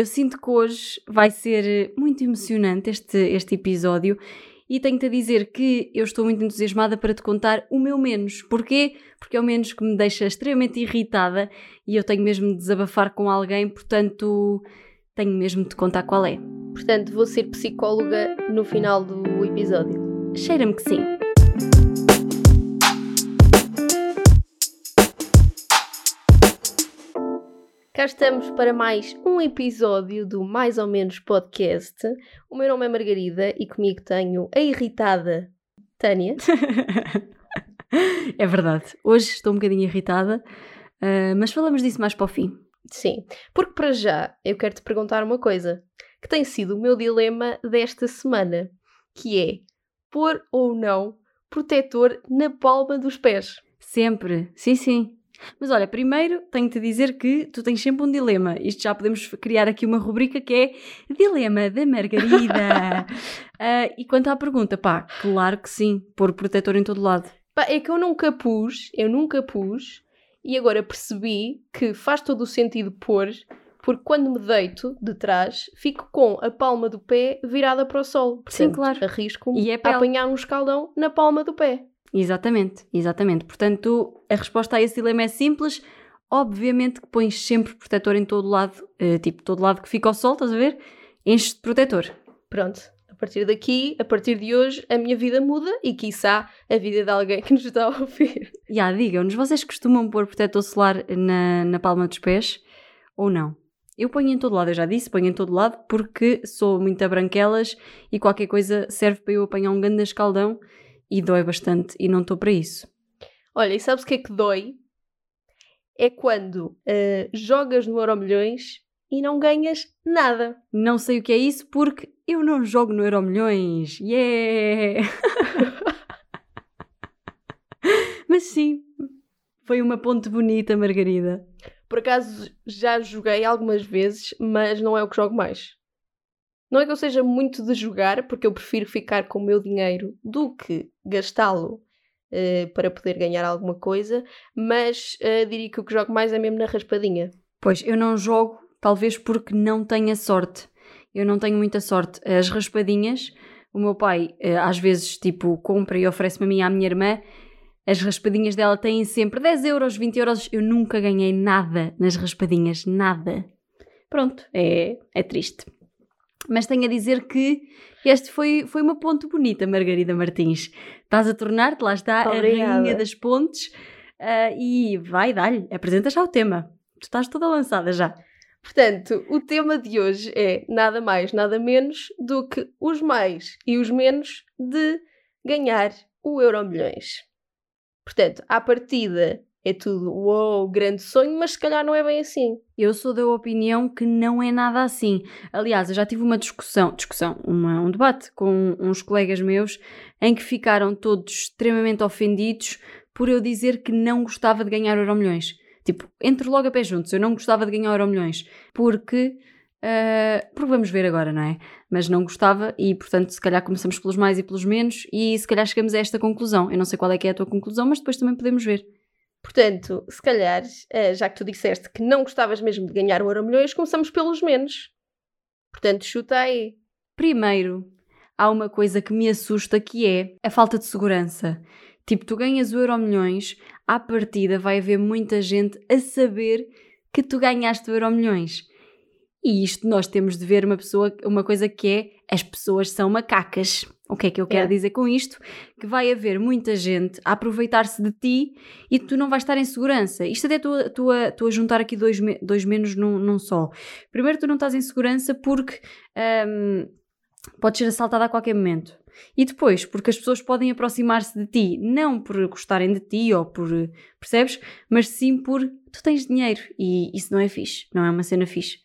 Eu sinto que hoje vai ser muito emocionante este, este episódio e tenho-te a dizer que eu estou muito entusiasmada para te contar o meu menos. Porquê? Porque é o menos que me deixa extremamente irritada e eu tenho mesmo de desabafar com alguém, portanto tenho mesmo de contar qual é. Portanto, vou ser psicóloga no final do episódio. Cheira-me que sim. Cá estamos para mais um episódio do Mais ou Menos Podcast. O meu nome é Margarida e comigo tenho a irritada Tânia. é verdade. Hoje estou um bocadinho irritada, uh, mas falamos disso mais para o fim. Sim, porque para já eu quero te perguntar uma coisa que tem sido o meu dilema desta semana, que é pôr ou não protetor na palma dos pés. Sempre, sim, sim. Mas olha, primeiro tenho-te a dizer que tu tens sempre um dilema. Isto já podemos criar aqui uma rubrica que é Dilema da Margarida. uh, e quanto à pergunta, pá, claro que sim, pôr protetor em todo lado. Pá, é que eu nunca pus, eu nunca pus, e agora percebi que faz todo o sentido pôr, porque quando me deito de trás, fico com a palma do pé virada para o sol. Portanto, sim, claro. Arrisco-me é a apanhar um escaldão na palma do pé. Exatamente, exatamente. Portanto, a resposta a esse dilema é simples. Obviamente que pões sempre protetor em todo lado, uh, tipo, todo lado que fica ao sol, estás a ver? Enches de protetor. Pronto, a partir daqui, a partir de hoje, a minha vida muda e, quiçá, a vida de alguém que nos está a ouvir. Já, yeah, digam-nos, vocês costumam pôr protetor solar na, na palma dos pés ou não? Eu ponho em todo lado, eu já disse, ponho em todo lado porque sou muito a branquelas e qualquer coisa serve para eu apanhar um grande escaldão e dói bastante e não estou para isso. Olha, e sabes o que é que dói? É quando uh, jogas no Euro Milhões e não ganhas nada. Não sei o que é isso porque eu não jogo no Euro Milhões. Yeah! Mas sim, foi uma ponte bonita, Margarida. Por acaso já joguei algumas vezes, mas não é o que jogo mais. Não é que eu seja muito de jogar, porque eu prefiro ficar com o meu dinheiro do que gastá-lo uh, para poder ganhar alguma coisa, mas uh, diria que o que jogo mais é mesmo na raspadinha. Pois, eu não jogo, talvez porque não tenha sorte. Eu não tenho muita sorte. As raspadinhas, o meu pai uh, às vezes tipo compra e oferece-me a mim e à minha irmã. As raspadinhas dela têm sempre 10 euros, 20 euros. Eu nunca ganhei nada nas raspadinhas, nada. Pronto, é, é triste. Mas tenho a dizer que este foi, foi uma ponte bonita, Margarida Martins. Estás a tornar-te, lá está, Obrigada. a rainha das pontes. Uh, e vai, dá-lhe, apresenta já o tema. Tu estás toda lançada já. Portanto, o tema de hoje é nada mais, nada menos do que os mais e os menos de ganhar o Euro Milhões. Portanto, à partida, é tudo, uou, grande sonho, mas se calhar não é bem assim. Eu sou da opinião que não é nada assim. Aliás, eu já tive uma discussão, discussão, uma, um debate com uns colegas meus em que ficaram todos extremamente ofendidos por eu dizer que não gostava de ganhar Euro Milhões. Tipo, entre logo a pé juntos, eu não gostava de ganhar Euro Milhões porque. Uh, porque vamos ver agora, não é? Mas não gostava e, portanto, se calhar começamos pelos mais e pelos menos e se calhar chegamos a esta conclusão. Eu não sei qual é que é a tua conclusão, mas depois também podemos ver. Portanto, se calhar, eh, já que tu disseste que não gostavas mesmo de ganhar o Euro Milhões, começamos pelos menos. Portanto, chuta aí. Primeiro, há uma coisa que me assusta que é a falta de segurança. Tipo, tu ganhas o Euro Milhões, à partida vai haver muita gente a saber que tu ganhaste o Euro Milhões. E isto nós temos de ver uma pessoa, uma coisa que é as pessoas são macacas. O que é que eu quero é. dizer com isto? Que vai haver muita gente a aproveitar-se de ti e tu não vais estar em segurança. Isto até estou, a, juntar aqui dois, dois menos num, num só. Primeiro, tu não estás em segurança porque um, podes ser assaltada a qualquer momento. E depois, porque as pessoas podem aproximar-se de ti, não por gostarem de ti ou por. percebes? Mas sim por tu tens dinheiro e isso não é fixe, não é uma cena fixe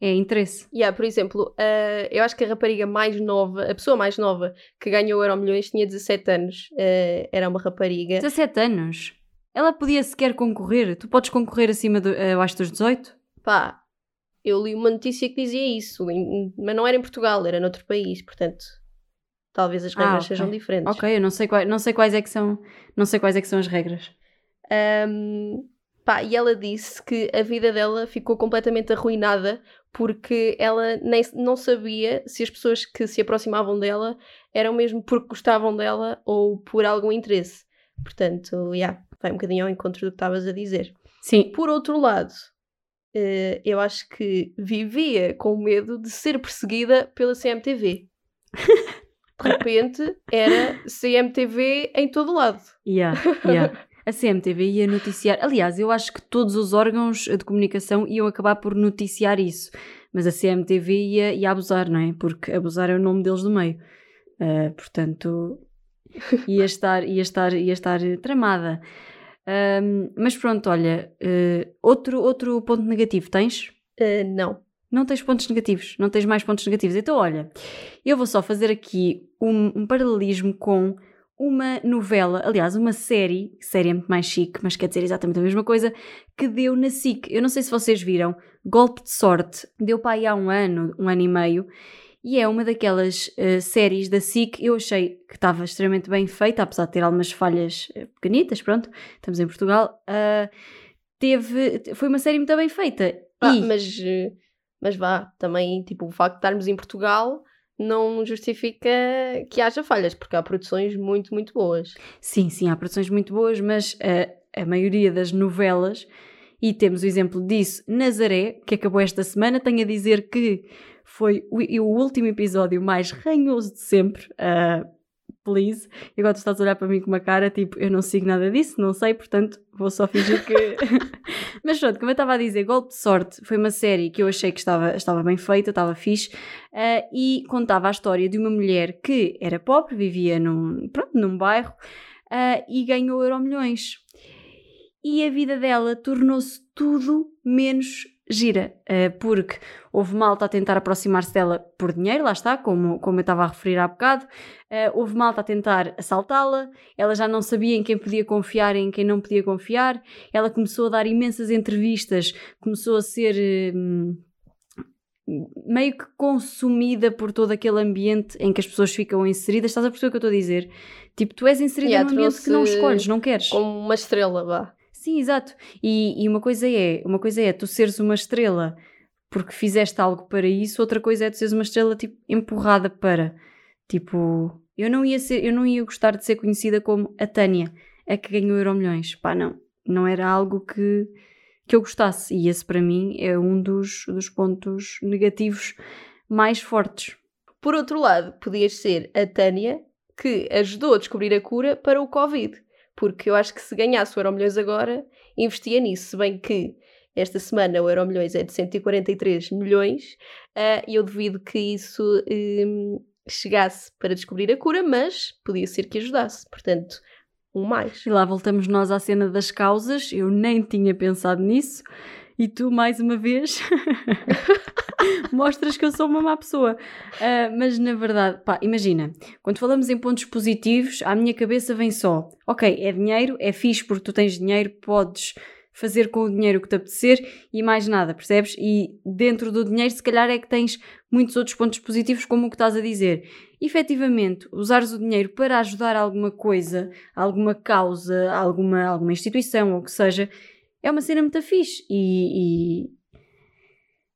é interesse. Yeah, por exemplo, uh, eu acho que a rapariga mais nova, a pessoa mais nova que ganhou o Euro Milhões tinha 17 anos. Uh, era uma rapariga. 17 anos? Ela podia sequer concorrer? Tu podes concorrer acima do, uh, abaixo dos 18? Pá, eu li uma notícia que dizia isso, mas não era em Portugal, era noutro país, portanto. Talvez as regras ah, okay. sejam diferentes. Ok, eu não sei, quais, não sei quais é que são, não sei quais é que são as regras. Um, pá, e ela disse que a vida dela ficou completamente arruinada porque ela nem, não sabia se as pessoas que se aproximavam dela eram mesmo porque gostavam dela ou por algum interesse. Portanto, já, yeah, vai um bocadinho ao encontro do que estavas a dizer. Sim. Por outro lado, uh, eu acho que vivia com medo de ser perseguida pela CMTV. de repente era CMTV em todo lado. Yeah, yeah. A CMTV ia noticiar. Aliás, eu acho que todos os órgãos de comunicação iam acabar por noticiar isso. Mas a CMTV ia, ia abusar, não é? Porque abusar é o nome deles do meio. Uh, portanto, ia estar, ia estar, ia estar tramada. Um, mas pronto, olha, uh, outro, outro ponto negativo tens? Uh, não. Não tens pontos negativos, não tens mais pontos negativos. Então, olha, eu vou só fazer aqui um, um paralelismo com uma novela, aliás, uma série, série é muito mais chique, mas quer dizer exatamente a mesma coisa, que deu na SIC. Eu não sei se vocês viram, Golpe de Sorte, deu para aí há um ano, um ano e meio, e é uma daquelas uh, séries da SIC, eu achei que estava extremamente bem feita, apesar de ter algumas falhas uh, pequenitas, pronto, estamos em Portugal, uh, teve, foi uma série muito bem feita. Ah, e... mas, mas vá, também, tipo, o facto de estarmos em Portugal não justifica que haja falhas, porque há produções muito, muito boas. Sim, sim, há produções muito boas, mas a, a maioria das novelas, e temos o exemplo disso, Nazaré, que acabou esta semana, tenho a dizer que foi o, o último episódio mais ranhoso de sempre. Uh, please. E agora tu estás a olhar para mim com uma cara tipo, eu não sigo nada disso, não sei, portanto vou só fingir que. Mas pronto, como eu estava a dizer, Golpe de Sorte foi uma série que eu achei que estava, estava bem feita, estava fixe, uh, e contava a história de uma mulher que era pobre, vivia num, pronto, num bairro uh, e ganhou euro milhões. E a vida dela tornou-se tudo menos gira, uh, porque houve malta a tentar aproximar-se dela por dinheiro, lá está, como, como eu estava a referir há bocado, uh, houve malta a tentar assaltá-la, ela já não sabia em quem podia confiar e em quem não podia confiar, ela começou a dar imensas entrevistas, começou a ser. Uh, meio que consumida por todo aquele ambiente em que as pessoas ficam inseridas. Estás a perceber o que eu estou a dizer? Tipo, tu és inserida yeah, num ambiente que não escolhes, não queres. Como uma estrela, vá. Sim, exato. E, e, uma coisa é, uma coisa é tu seres uma estrela porque fizeste algo para isso, outra coisa é tu seres uma estrela tipo empurrada para. Tipo, eu não ia ser, eu não ia gostar de ser conhecida como a Tânia, a que ganhou Euro Milhões. Pá, não. Não era algo que, que eu gostasse. E esse para mim é um dos, dos pontos negativos mais fortes. Por outro lado, podias ser a Tânia que ajudou a descobrir a cura para o Covid porque eu acho que se ganhasse o Euro Milhões agora, investia nisso, se bem que esta semana o Euro Milhões é de 143 milhões uh, e eu duvido que isso um, chegasse para descobrir a cura, mas podia ser que ajudasse, portanto, um mais. E lá voltamos nós à cena das causas, eu nem tinha pensado nisso, e tu, mais uma vez, mostras que eu sou uma má pessoa. Uh, mas na verdade, pá, imagina, quando falamos em pontos positivos, à minha cabeça vem só: ok, é dinheiro, é fixe porque tu tens dinheiro, podes fazer com o dinheiro o que te apetecer e mais nada, percebes? E dentro do dinheiro, se calhar, é que tens muitos outros pontos positivos, como o que estás a dizer. Efetivamente, usares o dinheiro para ajudar alguma coisa, alguma causa, alguma, alguma instituição ou o que seja, é uma cena muito fixe e, e,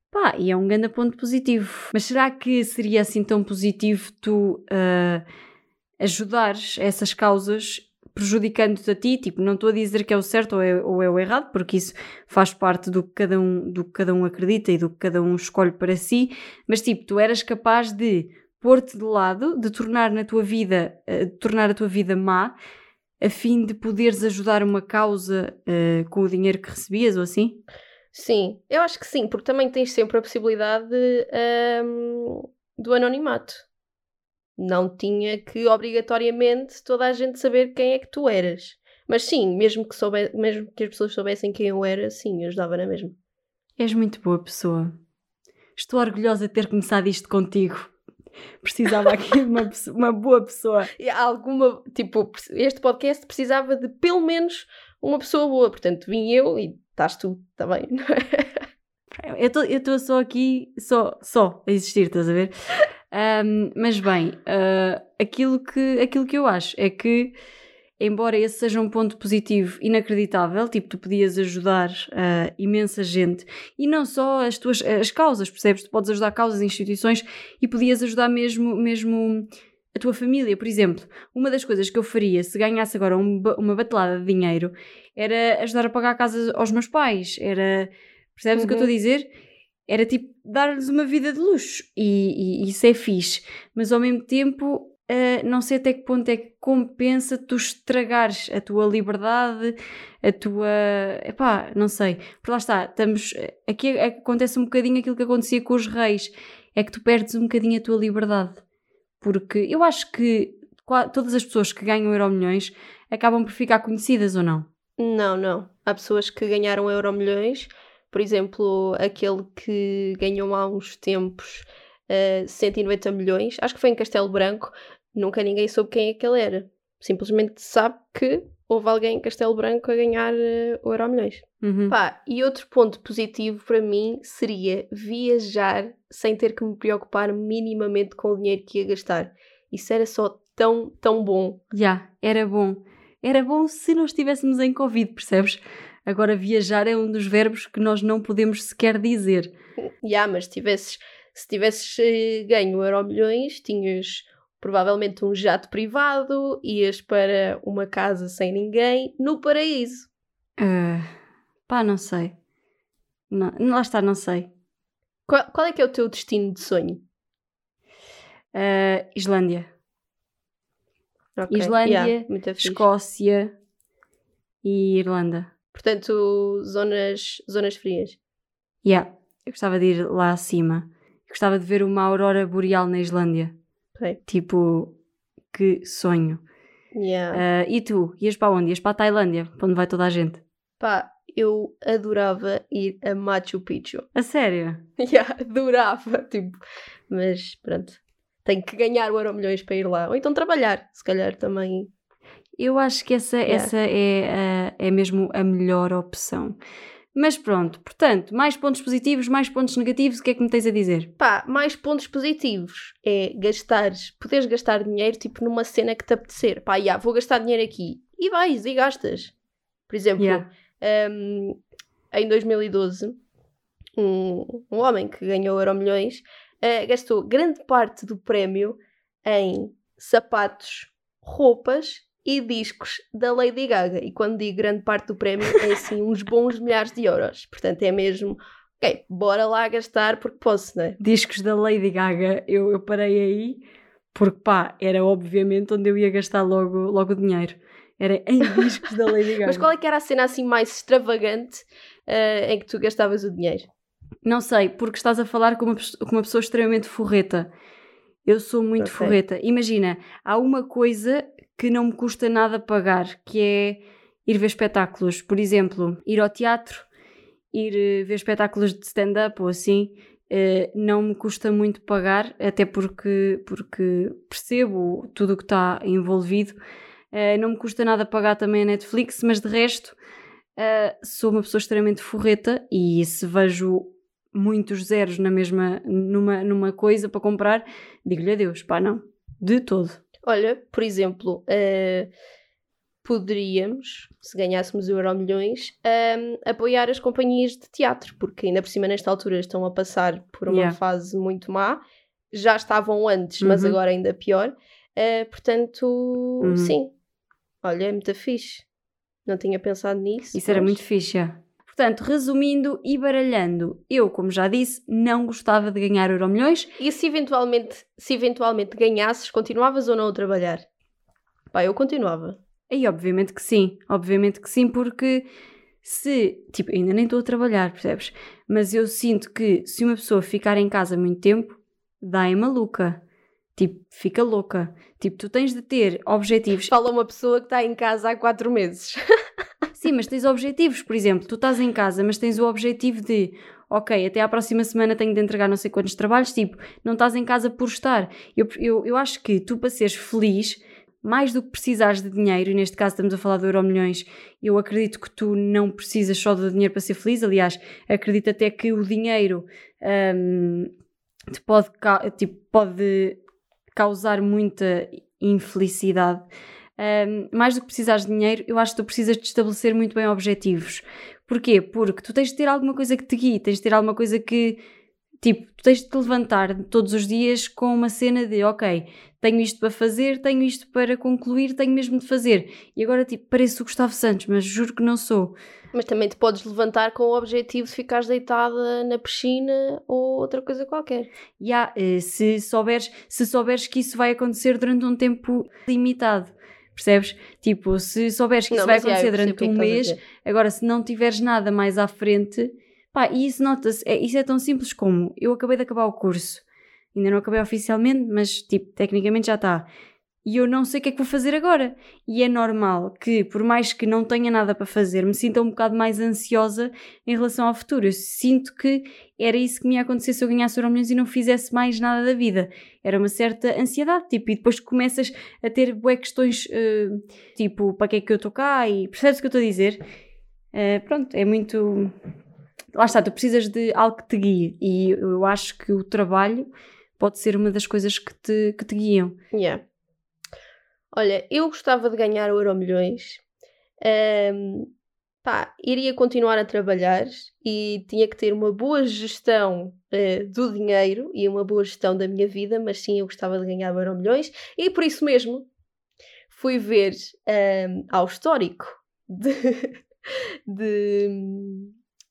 pá, e é um grande ponto positivo. Mas será que seria assim tão positivo tu uh, ajudares essas causas prejudicando-te a ti? Tipo, não estou a dizer que é o certo ou é, ou é o errado, porque isso faz parte do que, cada um, do que cada um acredita e do que cada um escolhe para si, mas tipo, tu eras capaz de pôr-te de lado, de tornar na tua vida, uh, tornar a tua vida má a fim de poderes ajudar uma causa uh, com o dinheiro que recebias ou assim? Sim, eu acho que sim, porque também tens sempre a possibilidade um, do anonimato. Não tinha que obrigatoriamente toda a gente saber quem é que tu eras. Mas sim, mesmo que, soube, mesmo que as pessoas soubessem quem eu era, sim, ajudava na mesma. És muito boa pessoa. Estou orgulhosa de ter começado isto contigo. Precisava aqui de uma, uma boa pessoa. Alguma, tipo, este podcast precisava de pelo menos uma pessoa boa. Portanto, vim eu e estás tu também, não é? Eu estou só aqui, só, só a existir, estás a ver? Um, mas bem, uh, aquilo, que, aquilo que eu acho é que embora esse seja um ponto positivo inacreditável, tipo, tu podias ajudar uh, imensa gente e não só as tuas as causas, percebes? Tu podes ajudar causas, instituições e podias ajudar mesmo, mesmo a tua família. Por exemplo, uma das coisas que eu faria se ganhasse agora um, uma batelada de dinheiro era ajudar a pagar a casa aos meus pais, era. Percebes uhum. o que eu estou a uhum. dizer? Era tipo dar-lhes uma vida de luxo e, e, isso é fixe, mas ao mesmo tempo Uh, não sei até que ponto é que compensa tu estragares a tua liberdade, a tua. Epá, não sei. Por lá está, estamos. Aqui acontece um bocadinho aquilo que acontecia com os reis, é que tu perdes um bocadinho a tua liberdade. Porque eu acho que todas as pessoas que ganham euro milhões acabam por ficar conhecidas ou não? Não, não. Há pessoas que ganharam euro milhões, por exemplo, aquele que ganhou há uns tempos. Uh, 190 milhões, acho que foi em Castelo Branco, Nunca ninguém soube quem é que ele era. Simplesmente sabe que houve alguém em Castelo Branco a ganhar uh, o Euro Milhões. Uhum. Pá, e outro ponto positivo para mim seria viajar sem ter que me preocupar minimamente com o dinheiro que ia gastar. Isso era só tão, tão bom. Já, yeah, era bom. Era bom se não estivéssemos em Covid, percebes? Agora, viajar é um dos verbos que nós não podemos sequer dizer. Já, yeah, mas tivesses, se tivesses uh, ganho Euro Milhões, tinhas provavelmente um jato privado, ias para uma casa sem ninguém no paraíso. Uh, pá, não sei. Não, lá está, não sei. Qual, qual, é que é o teu destino de sonho? Uh, Islândia. Okay. Islândia, yeah, Escócia e Irlanda. Portanto, zonas, zonas frias. Yeah, eu gostava de ir lá acima. Eu gostava de ver uma aurora boreal na Islândia. Tipo, que sonho. Yeah. Uh, e tu? Ias para onde? Ias para a Tailândia, para onde vai toda a gente? Pá, eu adorava ir a Machu Picchu. A sério? Yeah, adorava, tipo, mas pronto, tenho que ganhar o Euro Milhões para ir lá, ou então trabalhar, se calhar também. Eu acho que essa, yeah. essa é, é mesmo a melhor opção. Mas pronto, portanto, mais pontos positivos, mais pontos negativos, o que é que me tens a dizer? Pá, mais pontos positivos é gastares, poderes gastar dinheiro tipo numa cena que te apetecer. Pá, já, vou gastar dinheiro aqui. E vais e gastas. Por exemplo, yeah. um, em 2012, um, um homem que ganhou Euro Milhões uh, gastou grande parte do prémio em sapatos, roupas e discos da Lady Gaga. E quando digo grande parte do prémio, é assim uns bons milhares de euros. Portanto, é mesmo, ok, bora lá gastar porque posso, não é? Discos da Lady Gaga, eu, eu parei aí porque pá, era obviamente onde eu ia gastar logo, logo o dinheiro. Era em discos da Lady Gaga. Mas qual é que era a cena assim mais extravagante uh, em que tu gastavas o dinheiro? Não sei, porque estás a falar com uma, com uma pessoa extremamente forreta. Eu sou muito okay. forreta. Imagina, há uma coisa que não me custa nada pagar, que é ir ver espetáculos. Por exemplo, ir ao teatro, ir eh, ver espetáculos de stand-up ou assim, eh, não me custa muito pagar, até porque, porque percebo tudo o que está envolvido. Eh, não me custa nada pagar também a Netflix, mas de resto sou uma pessoa extremamente forreta e se vejo muitos zeros na mesma numa, numa coisa para comprar, digo-lhe adeus, pá, não, de todo. Olha, por exemplo, uh, poderíamos, se ganhássemos o Euro Milhões, um, ehm, apoiar as companhias de teatro, porque ainda por cima nesta altura estão a passar por uma yeah. fase muito má. Já estavam antes, uhum. mas agora ainda pior. Uh, portanto, uhum. sim. Olha, é muito fixe. Não tinha pensado nisso. Isso mas... era muito fixe, já. Portanto, resumindo e baralhando, eu, como já disse, não gostava de ganhar euro milhões. E se eventualmente, se eventualmente ganhasses, continuavas ou não a trabalhar? Pá, eu continuava. E obviamente que sim, obviamente que sim, porque se, tipo, ainda nem estou a trabalhar, percebes? Mas eu sinto que se uma pessoa ficar em casa muito tempo, dá-em maluca. Tipo, fica louca. Tipo, tu tens de ter objetivos. Fala uma pessoa que está em casa há quatro meses. Sim, mas tens objetivos. Por exemplo, tu estás em casa, mas tens o objetivo de, ok, até à próxima semana tenho de entregar não sei quantos trabalhos. Tipo, não estás em casa por estar. Eu, eu, eu acho que tu, para seres feliz, mais do que precisares de dinheiro, e neste caso estamos a falar de euro milhões, eu acredito que tu não precisas só do dinheiro para ser feliz. Aliás, acredito até que o dinheiro um, te pode, tipo, pode causar muita infelicidade. Um, mais do que precisares de dinheiro, eu acho que tu precisas de estabelecer muito bem objetivos. Porquê? Porque tu tens de ter alguma coisa que te guie, tens de ter alguma coisa que Tipo, tu tens de te levantar todos os dias com uma cena de ok, tenho isto para fazer, tenho isto para concluir, tenho mesmo de fazer. E agora, tipo, pareço o Gustavo Santos, mas juro que não sou. Mas também te podes levantar com o objetivo de ficares deitada na piscina ou outra coisa qualquer. Yeah, se, souberes, se souberes que isso vai acontecer durante um tempo limitado. Percebes? Tipo, se souberes que isso não, vai acontecer durante um mês, agora se não tiveres nada mais à frente, Pá, e isso nota-se, é, isso é tão simples como eu acabei de acabar o curso, ainda não acabei oficialmente, mas tipo, tecnicamente já está. E eu não sei o que é que vou fazer agora. E é normal que, por mais que não tenha nada para fazer, me sinta um bocado mais ansiosa em relação ao futuro. Eu sinto que era isso que me ia acontecer se eu ganhasse Euromilhões e não fizesse mais nada da vida. Era uma certa ansiedade, tipo, e depois começas a ter bué questões, uh, tipo, para que é que eu estou cá? E percebes o que eu estou a dizer? Uh, pronto, é muito lá está, tu precisas de algo que te guie e eu acho que o trabalho pode ser uma das coisas que te, que te guiam. Yeah. Olha, eu gostava de ganhar o Euro Milhões. Um, pá, iria continuar a trabalhar e tinha que ter uma boa gestão uh, do dinheiro e uma boa gestão da minha vida, mas sim, eu gostava de ganhar o Euro Milhões e por isso mesmo fui ver um, ao histórico de, de,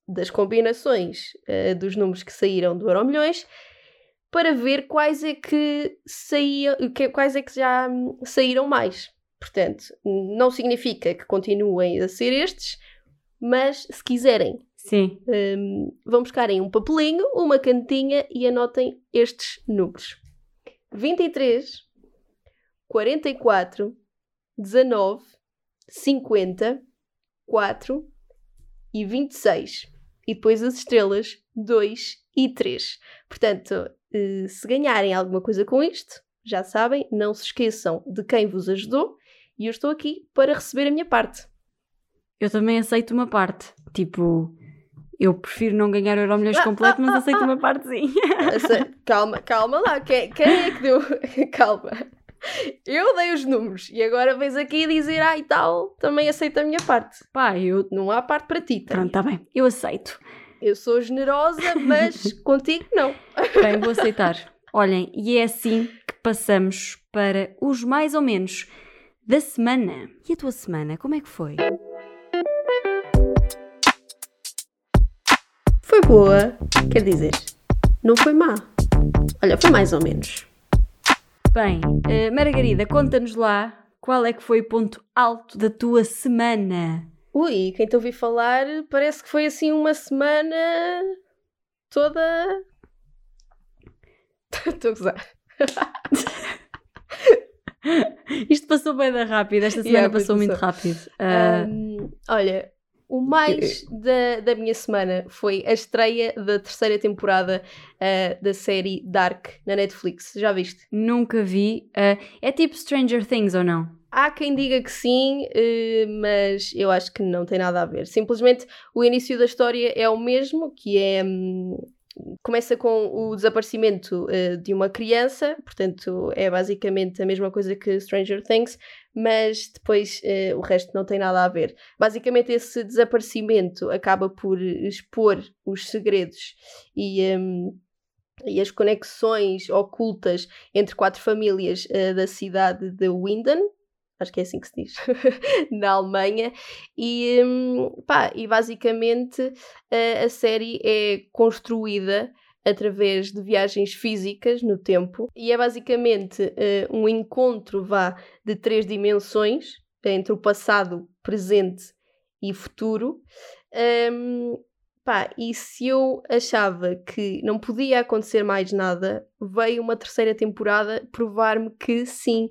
das combinações uh, dos números que saíram do Euro Milhões para ver quais é que saía, quais é que já saíram mais. Portanto, não significa que continuem a ser estes, mas se quiserem, Sim. Um, vão buscar em um papelinho, uma cantinha e anotem estes números: 23, 44, 19, 50, 4 e 26 e depois as estrelas 2 e 3. Portanto, eh, se ganharem alguma coisa com isto, já sabem, não se esqueçam de quem vos ajudou e eu estou aqui para receber a minha parte. Eu também aceito uma parte. Tipo, eu prefiro não ganhar o Euro Milhões completo, mas aceito uma parte sim. calma, calma lá. Quem, quem é que deu. calma. Eu dei os números e agora vens aqui dizer, ah e tal, também aceito a minha parte. Pá, eu. Não há parte para ti. Tá? Pronto, está bem, eu aceito. Eu sou generosa, mas contigo não. Bem, vou aceitar. Olhem, e é assim que passamos para os mais ou menos da semana. E a tua semana, como é que foi? Foi boa, quer dizer, não foi má. Olha, foi mais ou menos. Bem, uh, Margarida, conta-nos lá qual é que foi o ponto alto da tua semana. Ui, quem te ouvi falar parece que foi assim uma semana toda. Estou a gozar. Isto passou bem da rápido, esta semana yeah, passou, passou muito rápido. Uh... Um, olha, o mais da, da minha semana foi a estreia da terceira temporada uh, da série Dark na Netflix. Já viste? Nunca vi. Uh, é tipo Stranger Things ou não? Há quem diga que sim, uh, mas eu acho que não tem nada a ver. Simplesmente o início da história é o mesmo, que é. Um, começa com o desaparecimento de uma criança, portanto é basicamente a mesma coisa que Stranger Things, mas depois uh, o resto não tem nada a ver. Basicamente esse desaparecimento acaba por expor os segredos e, um, e as conexões ocultas entre quatro famílias uh, da cidade de Winden, acho que é assim que se diz, na Alemanha, e, hum, pá, e basicamente a, a série é construída através de viagens físicas no tempo e é basicamente uh, um encontro vá de três dimensões entre o passado, presente e futuro. Um, pá, e se eu achava que não podia acontecer mais nada, veio uma terceira temporada provar-me que sim,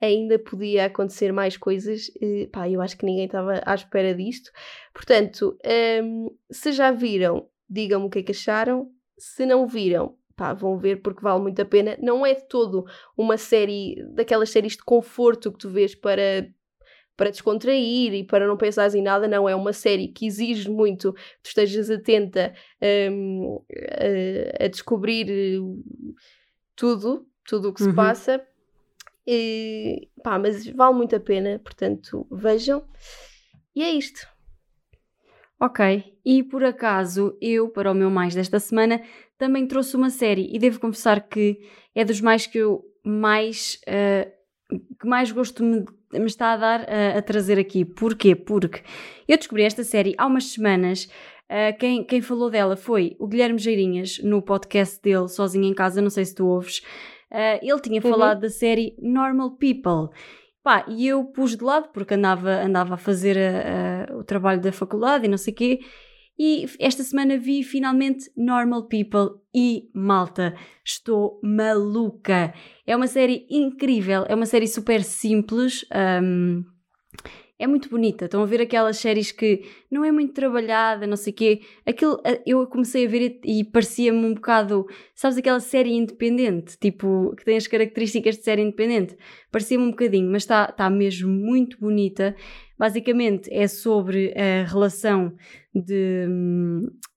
ainda podia acontecer mais coisas. Pá, eu acho que ninguém estava à espera disto. Portanto, um, se já viram, digam-me o que é que acharam. Se não viram, pá, vão ver porque vale muito a pena. Não é de todo uma série, daquelas séries de conforto que tu vês para para descontrair e para não pensares em nada, não, é uma série que exige muito que tu estejas atenta um, a, a, descobrir tudo, tudo o que se uhum. passa E, pá, mas vale muito a pena, portanto, vejam. E é isto. Ok, e por acaso eu, para o meu mais desta semana, também trouxe uma série e devo confessar que é dos mais que eu mais uh, que mais gosto me, me está a dar uh, a trazer aqui. Porquê? Porque eu descobri esta série há umas semanas. Uh, quem, quem falou dela foi o Guilherme Geirinhas no podcast dele, Sozinho em Casa, não sei se tu ouves. ele tinha uhum. falado da série Normal People. Pá, e eu pus de lado porque andava, andava a fazer a, a, o trabalho da faculdade e não sei o quê. E esta semana vi finalmente Normal People e Malta. Estou maluca. É uma série incrível, é uma série super simples. Um, é muito bonita. Estão a ver aquelas séries que não é muito trabalhada, não sei o quê. Aquilo, eu comecei a ver e, parecia-me um bocado, sabes, aquela série independente, tipo, que tem as características de série independente. Parecia-me um bocadinho, mas está tá mesmo muito bonita. Basicamente é sobre a relação de.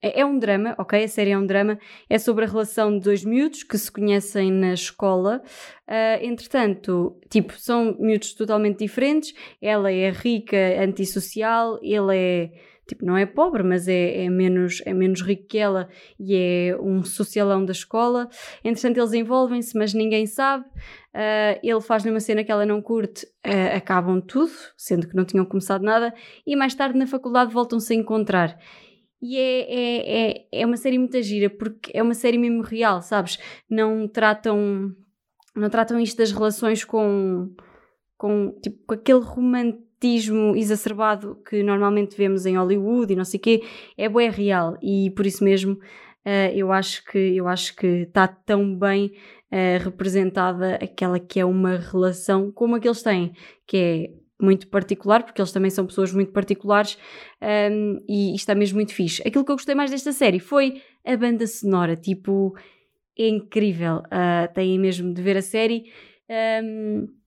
É, é um drama, ok? A série é um drama. É sobre a relação de dois miúdos que se conhecem na escola. Uh, entretanto, tipo, são miúdos totalmente diferentes. Ela é rica, antissocial, ele é tipo, não é pobre, mas é, é, menos, é menos rico que ela e é um socialão da escola. Entretanto, eles envolvem-se, mas ninguém sabe. Uh, ele faz-lhe uma cena que ela não curte, uh, acabam tudo, sendo que não tinham começado nada, e mais tarde na faculdade voltam-se a encontrar. E é, é, é, é uma série muito gira, porque é uma série mesmo real, sabes? Não tratam, não tratam isto das relações com, com, tipo, com aquele romantismo exacerbado que normalmente vemos em Hollywood e não sei o quê. É bué real e por isso mesmo uh, eu acho que eu acho que está tão bem uh, representada aquela que é uma relação como a que eles têm, que é muito particular, porque eles também são pessoas muito particulares um, ehm, e está mesmo muito fixe. Aquilo que eu gostei mais desta série foi a banda sonora, tipo, é incrível. Uh, têm mesmo de ver a série. Um, ehm,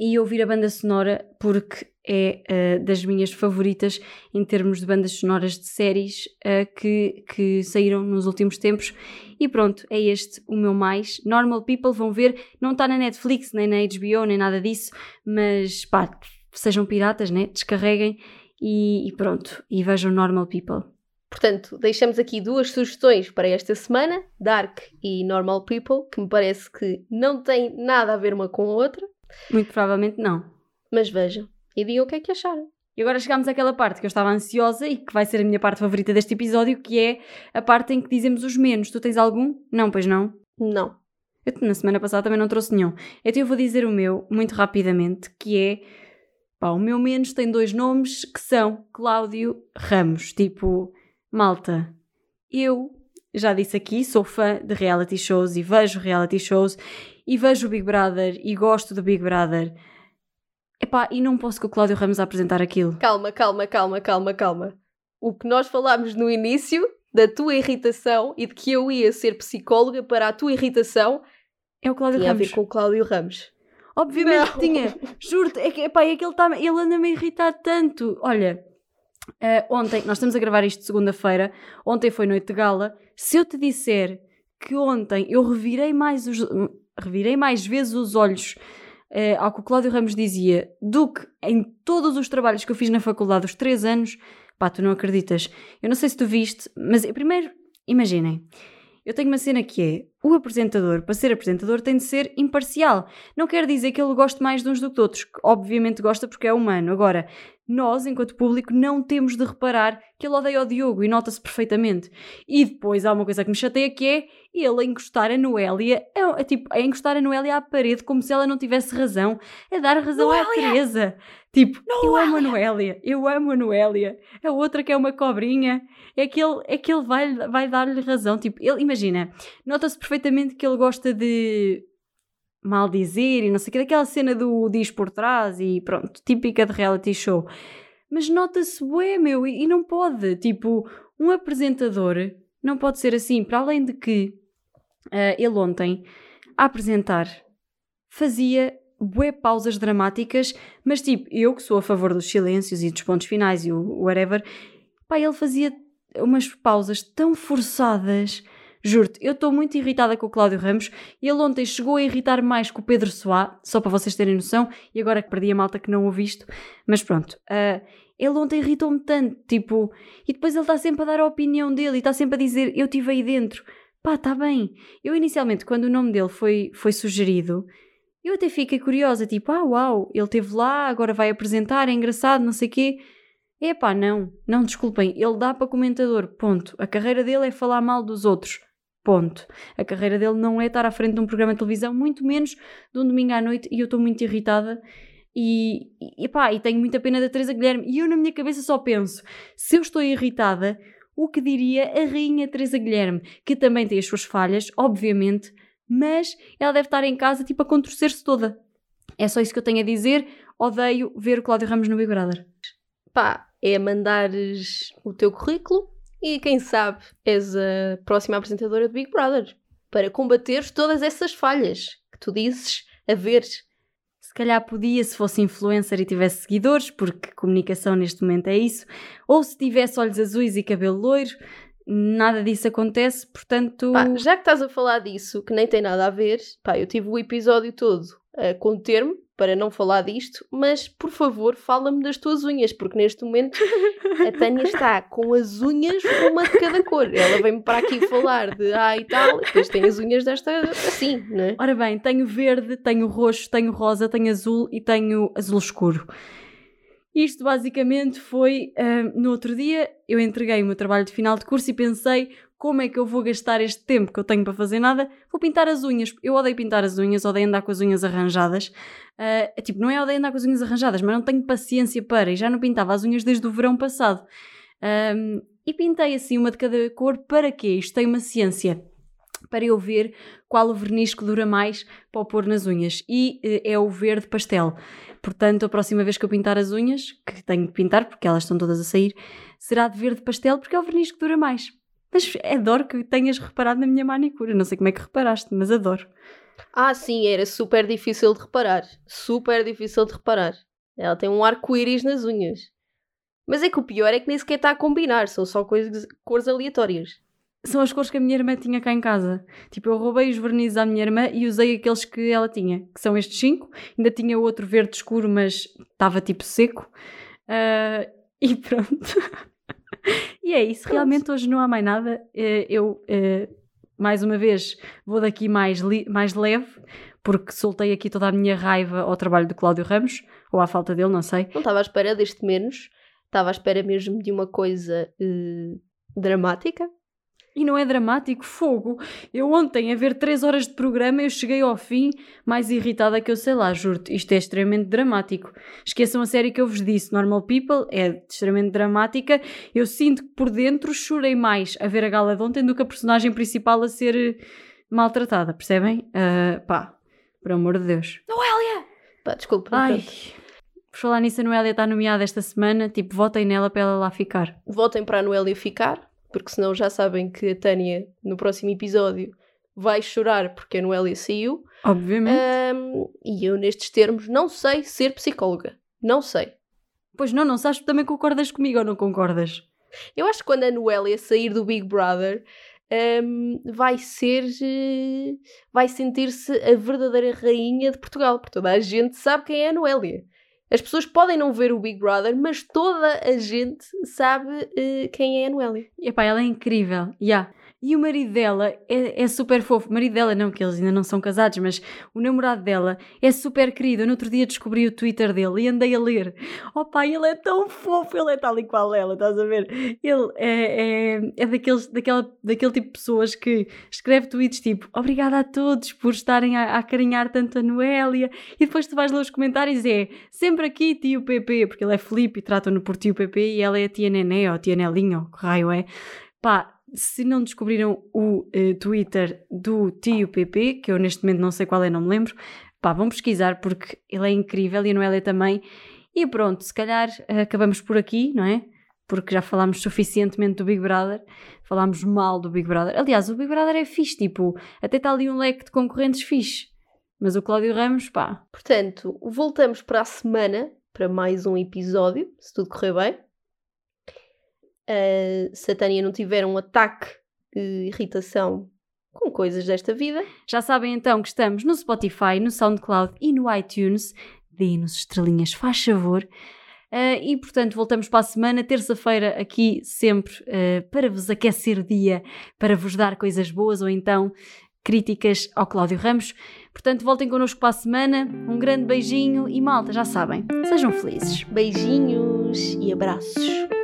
e ouvir a banda sonora porque é uh, das minhas favoritas em termos de bandas sonoras de séries uh, que, que saíram nos últimos tempos. E pronto, é este o meu mais. Normal People vão ver, não está na Netflix, nem na HBO, nem nada disso, mas pá, sejam piratas, né? Descarreguem e, e pronto, e vejam Normal People. Portanto, deixamos aqui duas sugestões para esta semana: Dark e Normal People, que me parece que não têm nada a ver uma com a outra. Muito provavelmente não. Mas vejam e digam o que é que acharam. E agora chegamos àquela parte que eu estava ansiosa e que vai ser a minha parte favorita deste episódio, que é a parte em que dizemos os menos. Tu tens algum? Não, pois não? Não. Eu na semana passada também não trouxe nenhum. Então eu vou dizer o meu, muito rapidamente, que é. Pá, o meu menos tem dois nomes que são Cláudio Ramos. Tipo, malta, eu já disse aqui, sou fã de reality shows e vejo reality shows e vejo o Big Brother e gosto do Big Brother. Epá, e não posso com o Cláudio Ramos a apresentar aquilo. Calma, calma, calma, calma, calma. O que nós falámos no início da tua irritação e de que eu ia ser psicóloga para a tua irritação é o Cláudio tinha Ramos. a ver com o Cláudio Ramos. Obviamente que tinha. Juro-te, é que, epá, é que ele, tá, ele anda-me a irritar tanto. Olha, uh, ontem, nós estamos a gravar isto segunda-feira, ontem foi noite de gala. Se eu te disser que ontem eu revirei mais, os, revirei mais vezes os olhos uh, ao que o Cláudio Ramos dizia do que em todos os trabalhos que eu fiz na faculdade, os três anos, pá, tu não acreditas. Eu não sei se tu viste, mas primeiro, imaginem, eu tenho uma cena que é: o apresentador, para ser apresentador, tem de ser imparcial. Não quer dizer que ele goste mais de uns do que de outros, que obviamente gosta porque é humano. Agora, nós, enquanto público, não temos de reparar que ele odeia o Diogo e nota-se perfeitamente. E depois há uma coisa que me chateia que é ele a encostar a Noélia, a, a, tipo, a encostar a Noélia à parede como se ela não tivesse razão, a dar razão Noélia! à Teresa. Tipo, Noélia! eu amo a Noélia, eu amo a Noélia. A outra que é uma cobrinha, é que ele, é que ele vai, vai dar-lhe razão. Tipo, ele, imagina, nota-se perfeitamente que ele gosta de mal dizer e não sei o que, daquela cena do diz por trás e pronto, típica de reality show. Mas nota-se bué, meu, e, e não pode. Tipo, um apresentador não pode ser assim. Para além de que uh, ele ontem, a apresentar, fazia bué pausas dramáticas, mas tipo, eu que sou a favor dos silêncios e dos pontos finais e o whatever, pá, ele fazia umas pausas tão forçadas Juro-te, eu estou muito irritada com o Cláudio Ramos. Ele ontem chegou a irritar mais com o Pedro Soá, só para vocês terem noção, e agora que perdi a malta que não ouvi isto, mas pronto. Uh, ele ontem irritou-me tanto, tipo, e depois ele está sempre a dar a opinião dele e está sempre a dizer: Eu estive aí dentro. Pá, está bem. Eu inicialmente, quando o nome dele foi, foi sugerido, eu até fiquei curiosa, tipo, ah, uau, ele esteve lá, agora vai apresentar, é engraçado, não sei o quê. Epá, não, não, desculpem, ele dá para comentador, ponto. A carreira dele é falar mal dos outros, ponto. A carreira dele não é estar à frente de um programa de televisão, muito menos de um domingo à noite, e eu estou muito irritada. E, e, pá, e tenho muita pena da Teresa Guilherme. E eu na minha cabeça só penso, se eu estou irritada, o que diria a rainha Teresa Guilherme, que também tem as suas falhas, obviamente, mas ela deve estar em casa tipo a contorcer-se toda. É só isso que eu tenho a dizer. Odeio ver o Cláudio Ramos no Big Brother. Pá, é mandares o teu currículo e quem sabe és a próxima apresentadora do Big Brother para combater todas essas falhas que tu dizes haver. Se calhar podia se fosse influencer e tivesse seguidores, porque comunicação neste momento é isso, ou se tivesse olhos azuis e cabelo loiro, nada disso acontece, portanto. Pá, já que estás a falar disso, que nem tem nada a ver, pá, eu tive o episódio todo a conter-me para não falar disto, mas por favor, fala-me das tuas unhas, porque neste momento a Tânia está com as unhas uma de cada cor. Ela vem-me para aqui falar de ah e tal, e depois tem as unhas desta assim, não é? Ora bem, tenho verde, tenho roxo, tenho rosa, tenho azul e tenho azul escuro. Isto basicamente foi uh, no outro dia, eu entreguei o meu trabalho de final de curso e pensei como é que eu vou gastar este tempo que eu tenho para fazer nada? Vou pintar as unhas. Eu odeio pintar as unhas, odeio andar com as unhas arranjadas. Uh, é tipo, não é odeio andar com as unhas arranjadas, mas não tenho paciência para. E já não pintava as unhas desde o verão passado. Um, e pintei assim uma de cada cor. Para quê? Isto tem uma ciência. Para eu ver qual o verniz que dura mais para pôr nas unhas. E uh, é o verde pastel. Portanto, a próxima vez que eu pintar as unhas, que tenho que pintar porque elas estão todas a sair, será de verde pastel porque é o verniz que dura mais. Mas adoro que tenhas reparado na minha manicure. Não sei como é que reparaste, mas adoro. Ah, sim, era super difícil de reparar. Super difícil de reparar. Ela tem um arco-íris nas unhas. Mas é que o pior é que nem sequer está a combinar, são só coisas, cores aleatórias. São as cores que a minha irmã tinha cá em casa. Tipo, eu roubei os vernizes à minha irmã e usei aqueles que ela tinha, que são estes cinco. Ainda tinha outro verde escuro, mas estava tipo seco. Uh, e pronto. e é isso, realmente hoje não há mais nada. Eh, eu, eh, mais uma vez, vou daqui mais, mais leve, porque soltei aqui toda a minha raiva ao trabalho do Cláudio Ramos, ou à falta dele, não sei. Não estava à espera deste menos, estava à espera mesmo de uma coisa uh, dramática, e não é dramático, fogo. Eu ontem, a ver 3 horas de programa, eu cheguei ao fim mais irritada que eu sei lá, juro-te. Isto é extremamente dramático. Esqueçam a série que eu vos disse, Normal People, é extremamente dramática. Eu sinto que por dentro chorei mais a ver a gala de ontem do que a personagem principal a ser eh, maltratada, percebem? Uh, pá, por amor de Deus. Noélia! Pá, desculpa. Ai, por falar nisso, a Noélia está nomeada esta semana. Tipo, votem nela para ela lá ficar. Votem para a Noélia ficar porque senão já sabem que a Tânia, no próximo episódio, vai chorar porque a Noélia saiu. Obviamente. Um, e eu, nestes termos, não sei ser psicóloga. Não sei. Pois não, não sabes também concordas comigo ou não concordas? Eu acho que quando a Noélia sair do Big Brother, um, vai ser. Uh, vai sentir-se a verdadeira rainha de Portugal, porque toda a gente sabe quem é a Noélia. As pessoas podem não ver o Big Brother, mas toda a gente sabe uh, quem é a Noélia. Epá, ela é incrível. Yeah. E o marido dela é, é super fofo. Marido dela, não, que eles ainda não são casados, mas o namorado dela é super querido. Eu no outro dia descobri o Twitter dele e andei a ler. Oh pai, ele é tão fofo, ele é tal e qual ela, estás a ver? Ele é, é, é daqueles, daquela, daquele tipo de pessoas que escreve tweets tipo obrigada a todos por estarem a, a acarinhar tanto a Noélia. E depois tu vais ler os comentários é sempre aqui tio PP, porque ele é Felipe e tratam-no por tio PP e ela é a tia Nené ou a tia Nelinho, ou que raio é. Pá, se não descobriram o uh, Twitter do tio PP, que eu neste momento não sei qual é, não me lembro, pá, vão pesquisar porque ele é incrível e a Noélia também. E pronto, se calhar uh, acabamos por aqui, não é? Porque já falámos suficientemente do Big Brother, falámos mal do Big Brother. Aliás, o Big Brother é fixe, tipo, até está ali um leque de concorrentes fixe. Mas o Cláudio Ramos, pá. Portanto, voltamos para a semana para mais um episódio, se tudo correr bem uh, se a Tânia não tiver um ataque eh, irritação com coisas desta vida. Já sabem então que estamos no Spotify, no SoundCloud e no iTunes. Deem-nos estrelinhas, faz favor. Uh, e portanto, voltamos para a semana, terça-feira, aqui sempre uh, para vos aquecer o dia, para vos dar coisas boas ou então críticas ao Cláudio Ramos. Portanto, voltem connosco para a semana. Um grande beijinho e malta, já sabem, sejam felizes. Beijinhos e abraços.